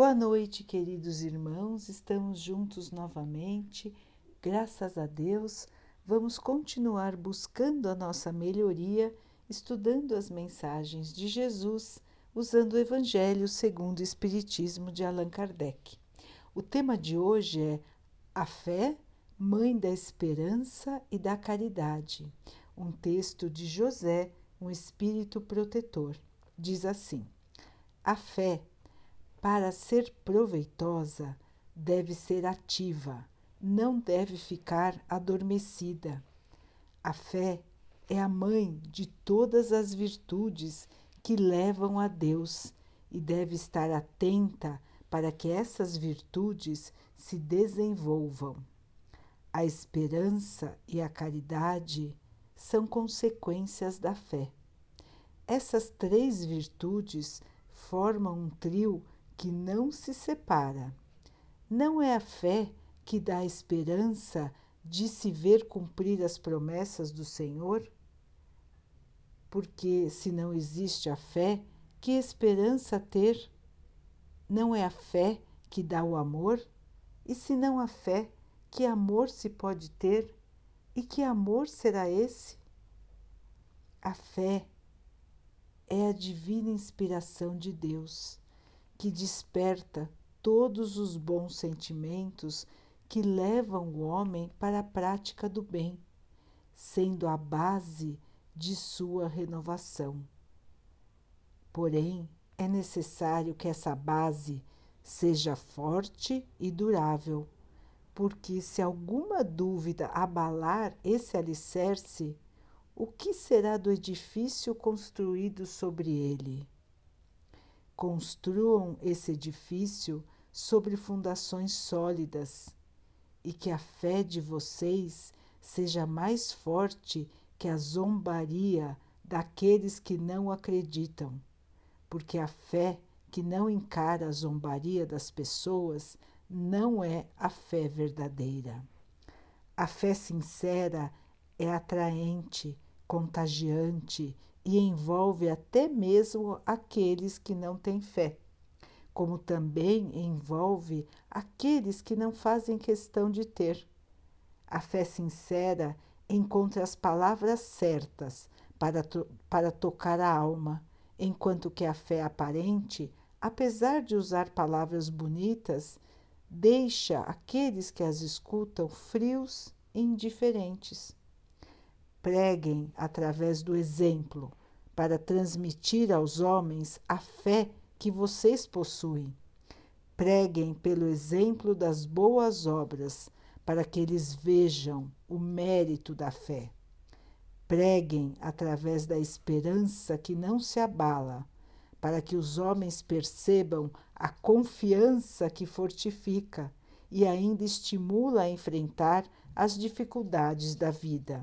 Boa noite, queridos irmãos. Estamos juntos novamente. Graças a Deus, vamos continuar buscando a nossa melhoria, estudando as mensagens de Jesus, usando o Evangelho segundo o Espiritismo de Allan Kardec. O tema de hoje é a fé, mãe da esperança e da caridade. Um texto de José, um espírito protetor. Diz assim: A fé para ser proveitosa, deve ser ativa, não deve ficar adormecida. A fé é a mãe de todas as virtudes que levam a Deus e deve estar atenta para que essas virtudes se desenvolvam. A esperança e a caridade são consequências da fé. Essas três virtudes formam um trio que não se separa. Não é a fé que dá a esperança de se ver cumprir as promessas do Senhor? Porque se não existe a fé, que esperança ter? Não é a fé que dá o amor? E se não a fé, que amor se pode ter? E que amor será esse? A fé é a divina inspiração de Deus que desperta todos os bons sentimentos que levam o homem para a prática do bem, sendo a base de sua renovação. Porém, é necessário que essa base seja forte e durável, porque se alguma dúvida abalar esse alicerce, o que será do edifício construído sobre ele? Construam esse edifício sobre fundações sólidas e que a fé de vocês seja mais forte que a zombaria daqueles que não acreditam, porque a fé que não encara a zombaria das pessoas não é a fé verdadeira. A fé sincera é atraente, contagiante e envolve até mesmo aqueles que não têm fé, como também envolve aqueles que não fazem questão de ter. A fé sincera encontra as palavras certas para, to para tocar a alma, enquanto que a fé aparente, apesar de usar palavras bonitas, deixa aqueles que as escutam frios e indiferentes preguem através do exemplo para transmitir aos homens a fé que vocês possuem. Preguem pelo exemplo das boas obras para que eles vejam o mérito da fé. Preguem através da esperança que não se abala, para que os homens percebam a confiança que fortifica e ainda estimula a enfrentar as dificuldades da vida.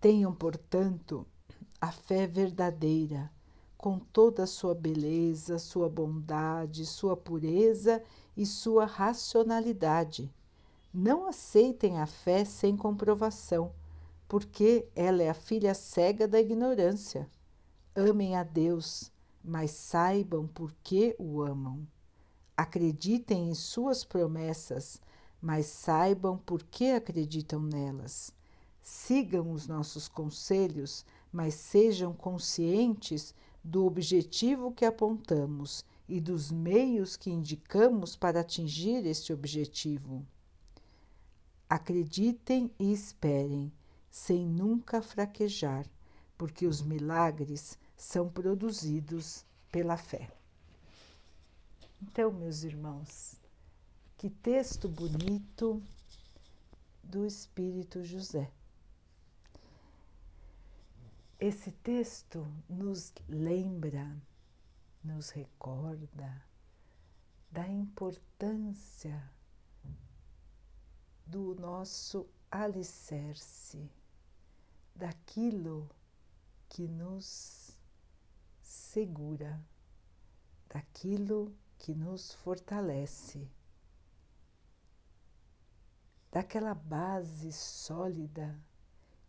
Tenham, portanto, a fé verdadeira, com toda a sua beleza, sua bondade, sua pureza e sua racionalidade. Não aceitem a fé sem comprovação, porque ela é a filha cega da ignorância. Amem a Deus, mas saibam por que o amam. Acreditem em suas promessas, mas saibam por que acreditam nelas. Sigam os nossos conselhos, mas sejam conscientes do objetivo que apontamos e dos meios que indicamos para atingir este objetivo. Acreditem e esperem, sem nunca fraquejar, porque os milagres são produzidos pela fé. Então, meus irmãos, que texto bonito do Espírito José. Esse texto nos lembra, nos recorda da importância do nosso alicerce, daquilo que nos segura, daquilo que nos fortalece, daquela base sólida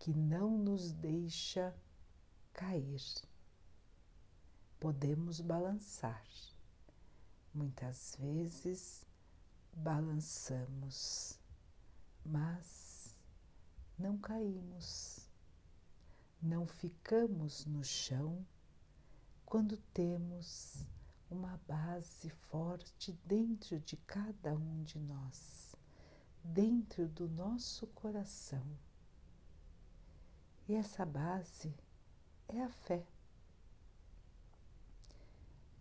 que não nos deixa cair. Podemos balançar, Muitas vezes balançamos, mas não caímos, não ficamos no chão quando temos uma base forte dentro de cada um de nós, dentro do nosso coração. E essa base é a fé.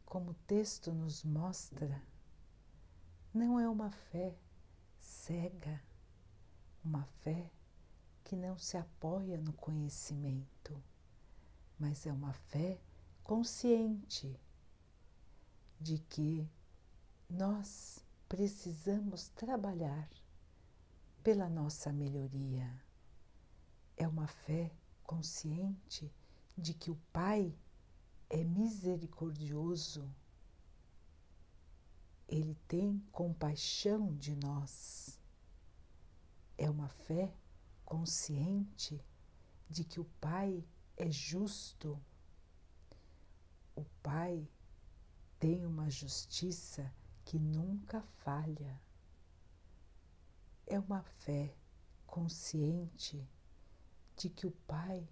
Como o texto nos mostra, não é uma fé cega, uma fé que não se apoia no conhecimento, mas é uma fé consciente de que nós precisamos trabalhar pela nossa melhoria. É uma fé consciente de que o Pai é misericordioso, Ele tem compaixão de nós. É uma fé consciente de que o Pai é justo, o Pai tem uma justiça que nunca falha. É uma fé consciente de que o Pai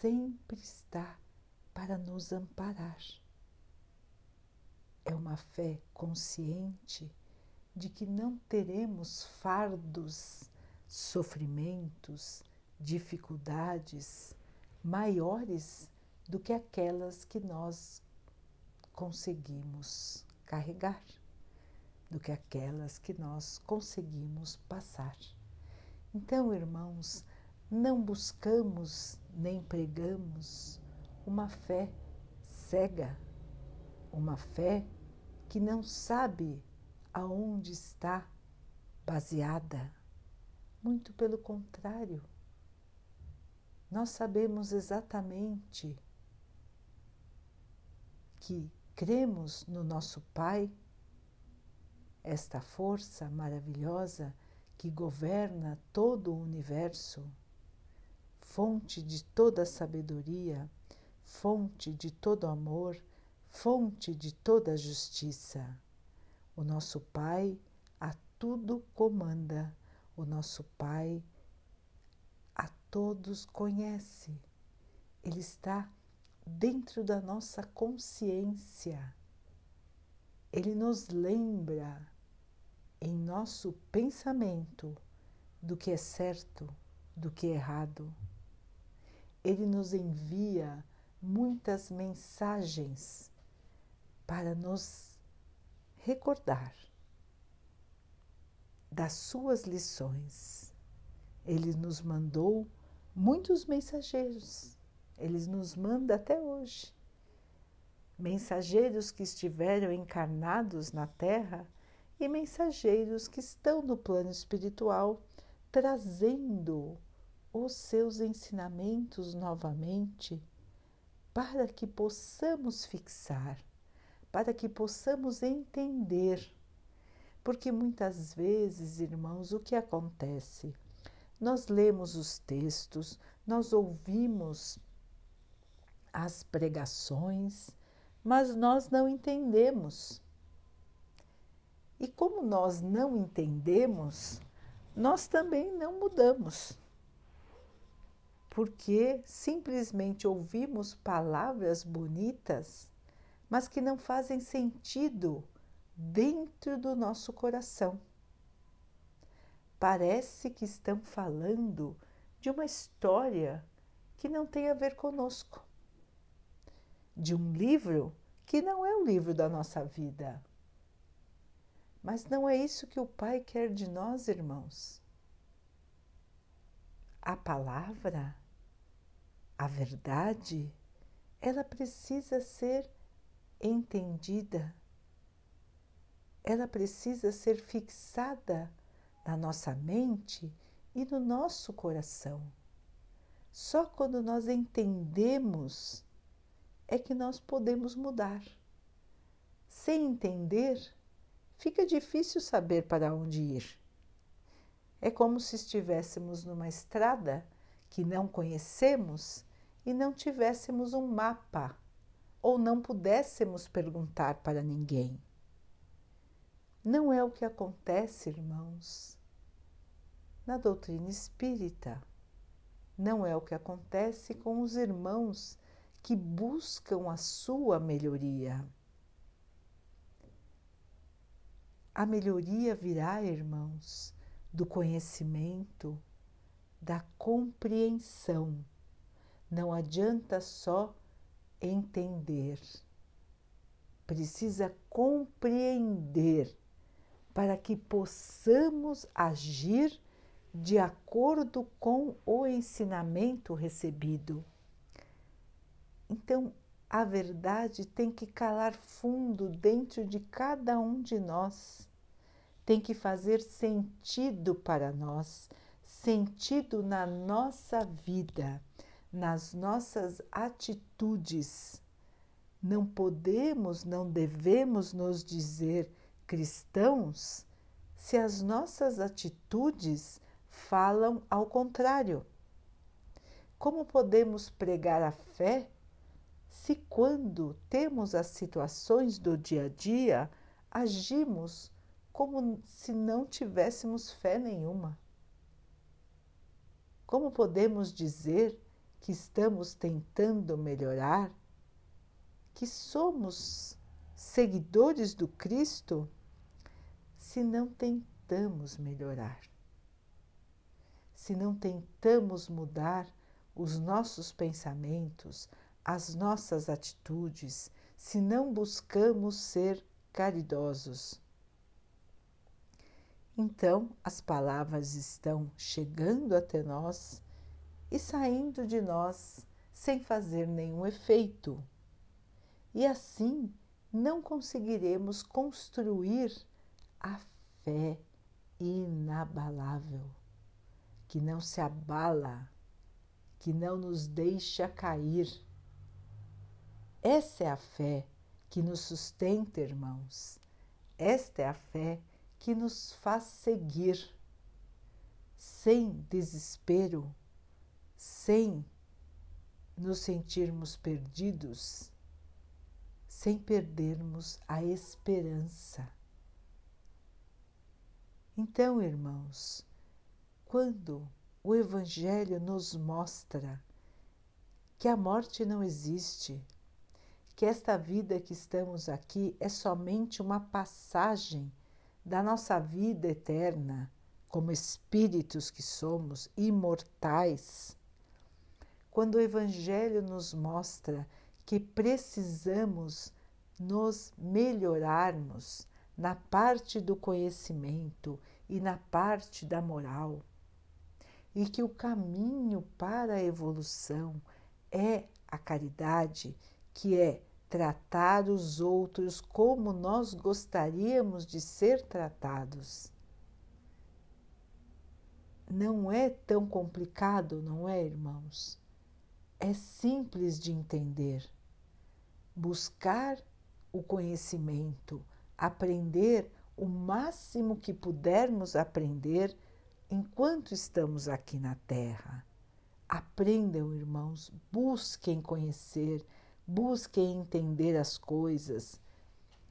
sempre está para nos amparar. É uma fé consciente de que não teremos fardos, sofrimentos, dificuldades maiores do que aquelas que nós conseguimos carregar, do que aquelas que nós conseguimos passar. Então, irmãos, não buscamos nem pregamos uma fé cega, uma fé que não sabe aonde está baseada. Muito pelo contrário, nós sabemos exatamente que cremos no nosso Pai, esta força maravilhosa que governa todo o universo, fonte de toda sabedoria, fonte de todo amor, fonte de toda justiça. O nosso Pai a tudo comanda, o nosso Pai a todos conhece. Ele está dentro da nossa consciência. Ele nos lembra em nosso pensamento do que é certo, do que é errado. Ele nos envia muitas mensagens para nos recordar das suas lições. Ele nos mandou muitos mensageiros ele nos manda até hoje. Mensageiros que estiveram encarnados na Terra e mensageiros que estão no plano espiritual trazendo os seus ensinamentos novamente para que possamos fixar, para que possamos entender. Porque muitas vezes, irmãos, o que acontece? Nós lemos os textos, nós ouvimos as pregações, mas nós não entendemos. E como nós não entendemos, nós também não mudamos. Porque simplesmente ouvimos palavras bonitas, mas que não fazem sentido dentro do nosso coração. Parece que estão falando de uma história que não tem a ver conosco de um livro que não é o livro da nossa vida. Mas não é isso que o Pai quer de nós, irmãos. A palavra, a verdade, ela precisa ser entendida, ela precisa ser fixada na nossa mente e no nosso coração. Só quando nós entendemos é que nós podemos mudar. Sem entender, fica difícil saber para onde ir. É como se estivéssemos numa estrada que não conhecemos e não tivéssemos um mapa ou não pudéssemos perguntar para ninguém. Não é o que acontece, irmãos, na doutrina espírita. Não é o que acontece com os irmãos que buscam a sua melhoria. A melhoria virá, irmãos, do conhecimento, da compreensão. Não adianta só entender, precisa compreender para que possamos agir de acordo com o ensinamento recebido. Então, a verdade tem que calar fundo dentro de cada um de nós, tem que fazer sentido para nós, sentido na nossa vida, nas nossas atitudes. Não podemos, não devemos nos dizer cristãos se as nossas atitudes falam ao contrário. Como podemos pregar a fé se, quando temos as situações do dia a dia, agimos como se não tivéssemos fé nenhuma? Como podemos dizer que estamos tentando melhorar, que somos seguidores do Cristo, se não tentamos melhorar? Se não tentamos mudar os nossos pensamentos, as nossas atitudes, se não buscamos ser caridosos. Então as palavras estão chegando até nós e saindo de nós sem fazer nenhum efeito. E assim não conseguiremos construir a fé inabalável, que não se abala, que não nos deixa cair essa é a fé que nos sustenta, irmãos. Esta é a fé que nos faz seguir sem desespero, sem nos sentirmos perdidos, sem perdermos a esperança. Então, irmãos, quando o Evangelho nos mostra que a morte não existe, que esta vida que estamos aqui é somente uma passagem da nossa vida eterna, como espíritos que somos, imortais. Quando o Evangelho nos mostra que precisamos nos melhorarmos na parte do conhecimento e na parte da moral, e que o caminho para a evolução é a caridade, que é tratar os outros como nós gostaríamos de ser tratados. Não é tão complicado, não é, irmãos? É simples de entender. Buscar o conhecimento, aprender o máximo que pudermos aprender enquanto estamos aqui na Terra. Aprendam, irmãos, busquem conhecer Busquem entender as coisas.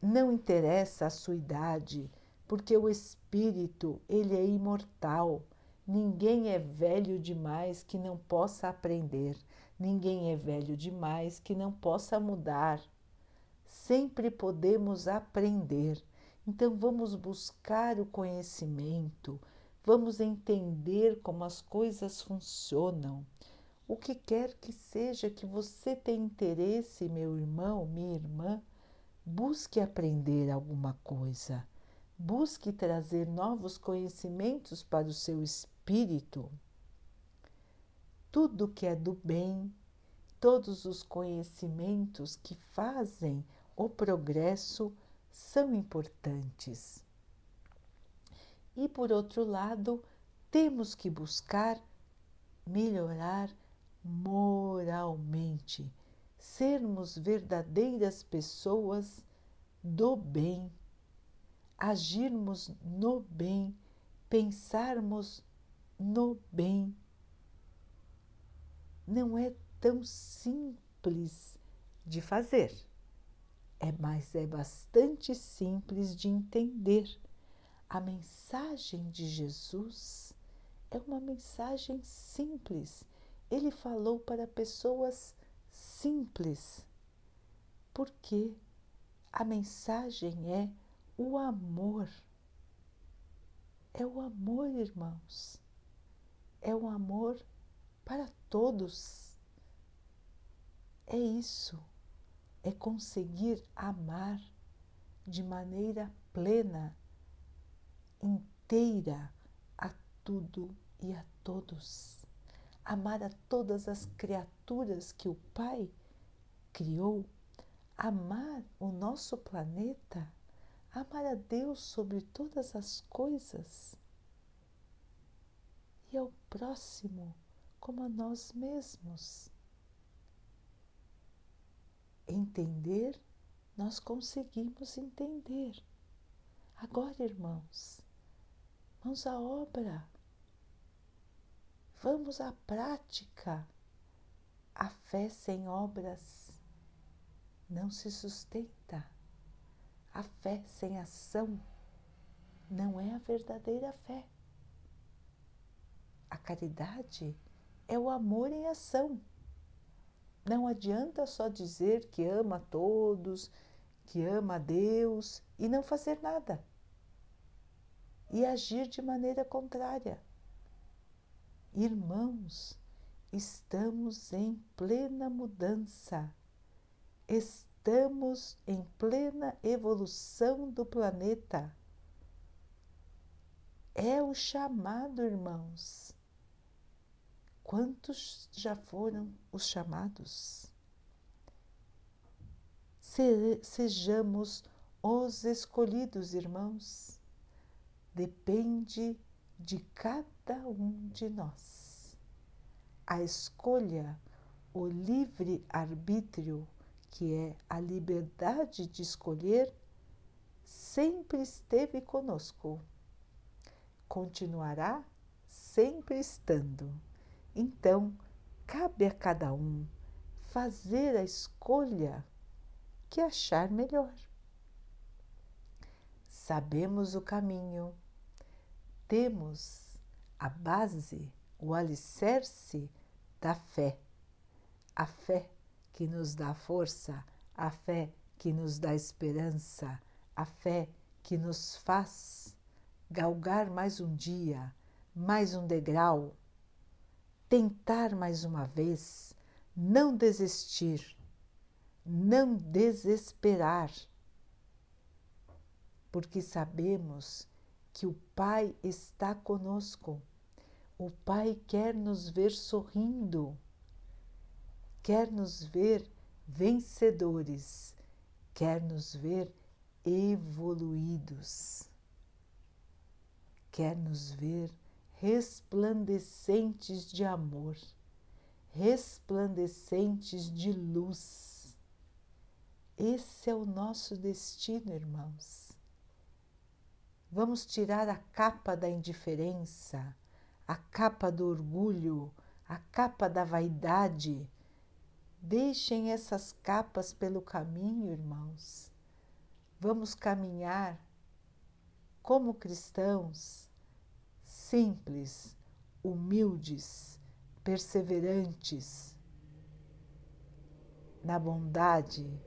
Não interessa a sua idade, porque o espírito, ele é imortal. Ninguém é velho demais que não possa aprender. Ninguém é velho demais que não possa mudar. Sempre podemos aprender. Então vamos buscar o conhecimento, vamos entender como as coisas funcionam. O que quer que seja que você tenha interesse, meu irmão, minha irmã, busque aprender alguma coisa, busque trazer novos conhecimentos para o seu espírito. Tudo que é do bem, todos os conhecimentos que fazem o progresso são importantes. E por outro lado, temos que buscar melhorar moralmente, sermos verdadeiras pessoas do bem, agirmos no bem, pensarmos no bem. Não é tão simples de fazer, é, mas é bastante simples de entender. A mensagem de Jesus é uma mensagem simples. Ele falou para pessoas simples, porque a mensagem é o amor. É o amor, irmãos. É o amor para todos. É isso. É conseguir amar de maneira plena, inteira a tudo e a todos. Amar a todas as criaturas que o Pai criou. Amar o nosso planeta amar a Deus sobre todas as coisas e ao próximo como a nós mesmos. Entender, nós conseguimos entender. Agora, irmãos, vamos à obra, vamos à prática. A fé sem obras não se sustenta. A fé sem ação não é a verdadeira fé. A caridade é o amor em ação. Não adianta só dizer que ama a todos, que ama a Deus e não fazer nada. E agir de maneira contrária. Irmãos, estamos em plena mudança. Estamos em plena evolução do planeta. É o chamado, irmãos. Quantos já foram os chamados? Sejamos os escolhidos, irmãos. Depende de cada um de nós. A escolha, o livre arbítrio que é a liberdade de escolher, sempre esteve conosco. Continuará sempre estando. Então, cabe a cada um fazer a escolha que achar melhor. Sabemos o caminho, temos a base, o alicerce da fé. A fé que nos dá força, a fé que nos dá esperança, a fé que nos faz galgar mais um dia, mais um degrau, tentar mais uma vez, não desistir, não desesperar, porque sabemos que o Pai está conosco. O Pai quer nos ver sorrindo quer nos ver vencedores, quer nos ver evoluídos, quer nos ver resplandecentes de amor, resplandecentes de luz. Esse é o nosso destino, irmãos. Vamos tirar a capa da indiferença, a capa do orgulho, a capa da vaidade Deixem essas capas pelo caminho, irmãos. Vamos caminhar como cristãos, simples, humildes, perseverantes, na bondade,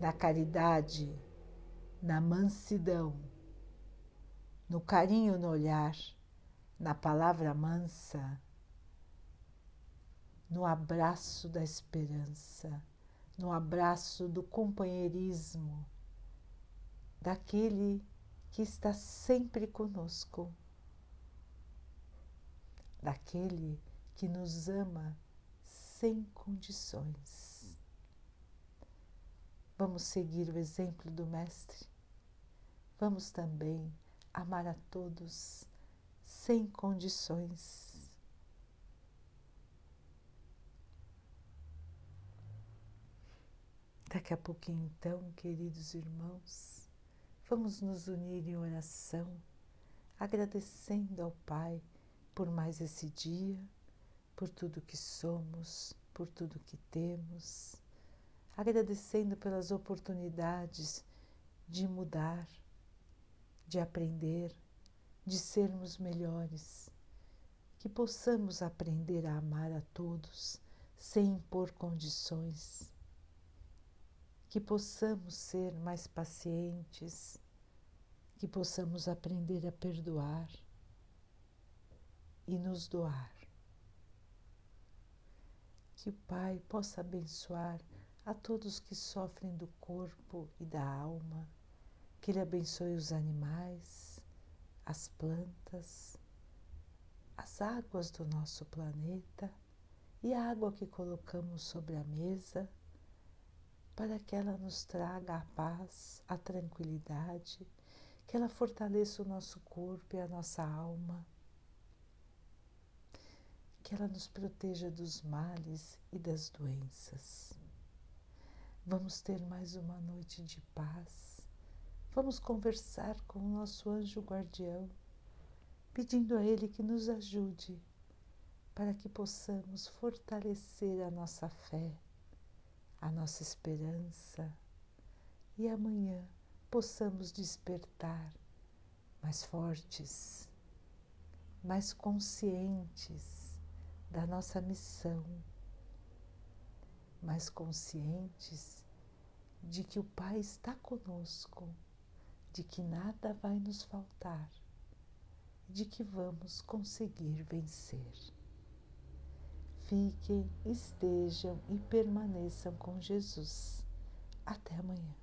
na caridade, na mansidão, no carinho no olhar, na palavra mansa no abraço da esperança, no abraço do companheirismo, daquele que está sempre conosco, daquele que nos ama sem condições. Vamos seguir o exemplo do Mestre. Vamos também amar a todos sem condições. Daqui a pouquinho, então, queridos irmãos, vamos nos unir em oração, agradecendo ao Pai por mais esse dia, por tudo que somos, por tudo que temos, agradecendo pelas oportunidades de mudar, de aprender, de sermos melhores, que possamos aprender a amar a todos sem impor condições, que possamos ser mais pacientes, que possamos aprender a perdoar e nos doar. Que o Pai possa abençoar a todos que sofrem do corpo e da alma, que Ele abençoe os animais, as plantas, as águas do nosso planeta e a água que colocamos sobre a mesa, para que ela nos traga a paz, a tranquilidade, que ela fortaleça o nosso corpo e a nossa alma, que ela nos proteja dos males e das doenças. Vamos ter mais uma noite de paz. Vamos conversar com o nosso anjo guardião, pedindo a ele que nos ajude para que possamos fortalecer a nossa fé, a nossa esperança e amanhã possamos despertar mais fortes, mais conscientes da nossa missão, mais conscientes de que o Pai está conosco, de que nada vai nos faltar, de que vamos conseguir vencer fiquem, estejam e permaneçam com Jesus. Até amanhã.